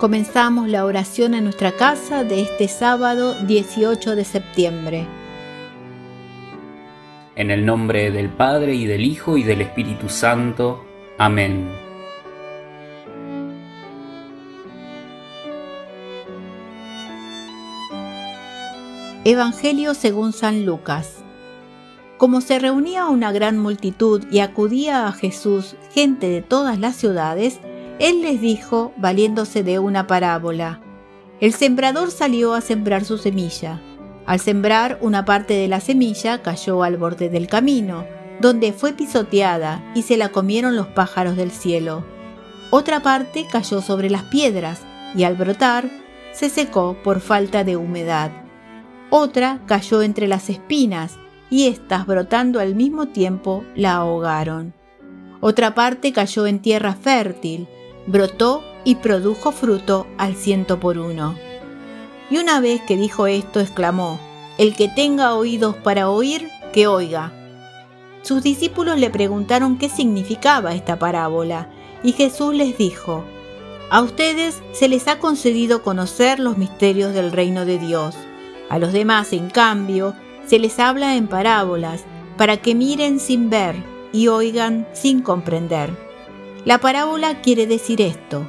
Comenzamos la oración en nuestra casa de este sábado 18 de septiembre. En el nombre del Padre y del Hijo y del Espíritu Santo. Amén. Evangelio según San Lucas. Como se reunía una gran multitud y acudía a Jesús gente de todas las ciudades, él les dijo, valiéndose de una parábola, El sembrador salió a sembrar su semilla. Al sembrar, una parte de la semilla cayó al borde del camino, donde fue pisoteada y se la comieron los pájaros del cielo. Otra parte cayó sobre las piedras y al brotar se secó por falta de humedad. Otra cayó entre las espinas y éstas brotando al mismo tiempo la ahogaron. Otra parte cayó en tierra fértil brotó y produjo fruto al ciento por uno. Y una vez que dijo esto, exclamó, El que tenga oídos para oír, que oiga. Sus discípulos le preguntaron qué significaba esta parábola, y Jesús les dijo, A ustedes se les ha concedido conocer los misterios del reino de Dios. A los demás, en cambio, se les habla en parábolas, para que miren sin ver y oigan sin comprender. La parábola quiere decir esto.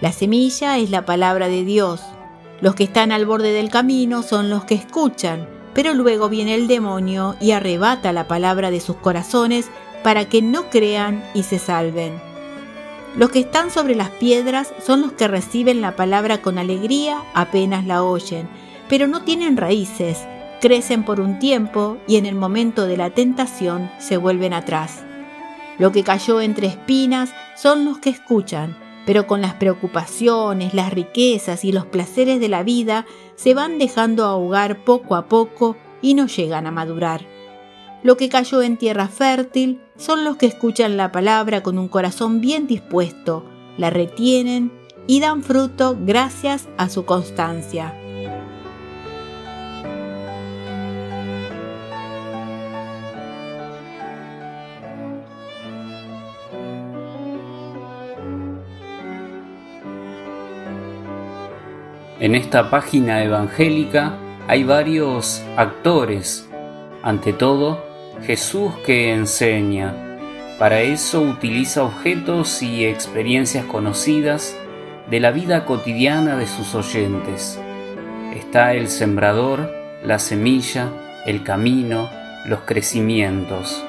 La semilla es la palabra de Dios. Los que están al borde del camino son los que escuchan, pero luego viene el demonio y arrebata la palabra de sus corazones para que no crean y se salven. Los que están sobre las piedras son los que reciben la palabra con alegría apenas la oyen, pero no tienen raíces, crecen por un tiempo y en el momento de la tentación se vuelven atrás. Lo que cayó entre espinas son los que escuchan, pero con las preocupaciones, las riquezas y los placeres de la vida se van dejando ahogar poco a poco y no llegan a madurar. Lo que cayó en tierra fértil son los que escuchan la palabra con un corazón bien dispuesto, la retienen y dan fruto gracias a su constancia. En esta página evangélica hay varios actores. Ante todo, Jesús que enseña. Para eso utiliza objetos y experiencias conocidas de la vida cotidiana de sus oyentes. Está el sembrador, la semilla, el camino, los crecimientos.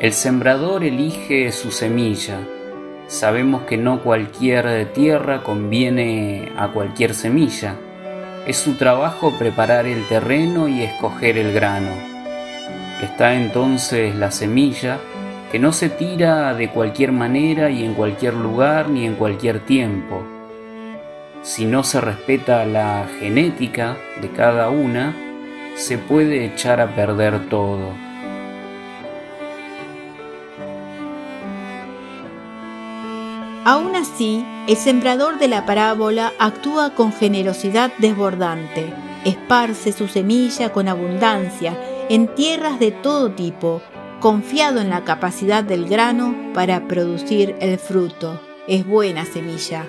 El sembrador elige su semilla, Sabemos que no cualquier tierra conviene a cualquier semilla. Es su trabajo preparar el terreno y escoger el grano. Está entonces la semilla que no se tira de cualquier manera y en cualquier lugar ni en cualquier tiempo. Si no se respeta la genética de cada una, se puede echar a perder todo. Aún así, el sembrador de la parábola actúa con generosidad desbordante, esparce su semilla con abundancia en tierras de todo tipo, confiado en la capacidad del grano para producir el fruto. Es buena semilla.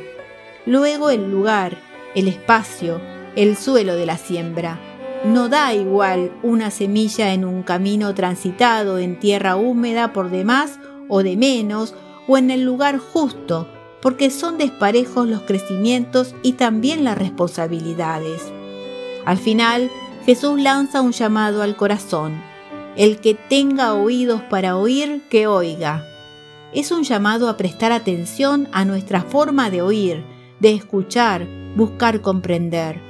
Luego el lugar, el espacio, el suelo de la siembra. No da igual una semilla en un camino transitado en tierra húmeda por demás o de menos o en el lugar justo, porque son desparejos los crecimientos y también las responsabilidades. Al final, Jesús lanza un llamado al corazón. El que tenga oídos para oír, que oiga. Es un llamado a prestar atención a nuestra forma de oír, de escuchar, buscar comprender.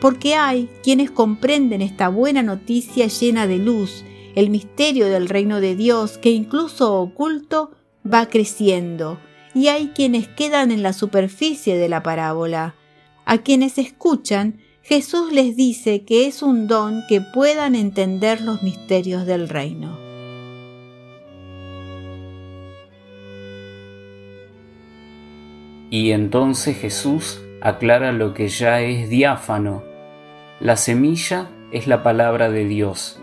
Porque hay quienes comprenden esta buena noticia llena de luz, el misterio del reino de Dios que incluso oculto va creciendo y hay quienes quedan en la superficie de la parábola. A quienes escuchan, Jesús les dice que es un don que puedan entender los misterios del reino. Y entonces Jesús aclara lo que ya es diáfano. La semilla es la palabra de Dios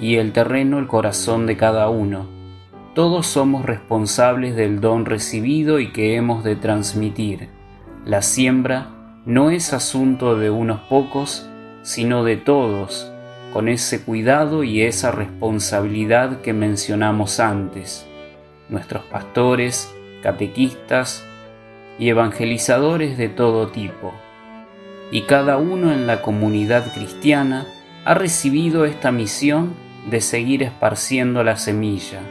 y el terreno el corazón de cada uno. Todos somos responsables del don recibido y que hemos de transmitir. La siembra no es asunto de unos pocos, sino de todos, con ese cuidado y esa responsabilidad que mencionamos antes. Nuestros pastores, catequistas y evangelizadores de todo tipo. Y cada uno en la comunidad cristiana ha recibido esta misión de seguir esparciendo la semilla.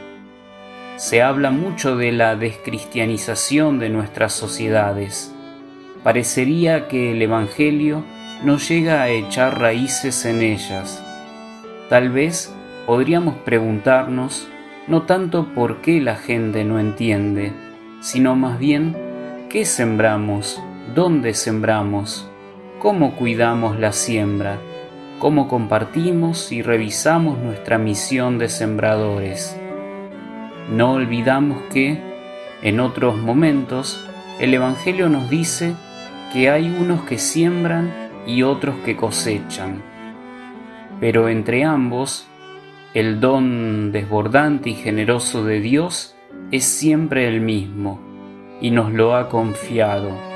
Se habla mucho de la descristianización de nuestras sociedades. Parecería que el Evangelio no llega a echar raíces en ellas. Tal vez podríamos preguntarnos no tanto por qué la gente no entiende, sino más bien qué sembramos, dónde sembramos, cómo cuidamos la siembra cómo compartimos y revisamos nuestra misión de sembradores. No olvidamos que, en otros momentos, el Evangelio nos dice que hay unos que siembran y otros que cosechan. Pero entre ambos, el don desbordante y generoso de Dios es siempre el mismo y nos lo ha confiado.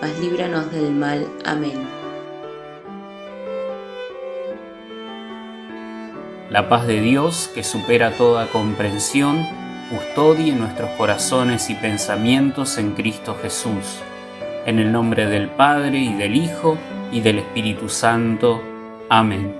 mas líbranos del mal. Amén. La paz de Dios, que supera toda comprensión, custodie nuestros corazones y pensamientos en Cristo Jesús. En el nombre del Padre y del Hijo y del Espíritu Santo. Amén.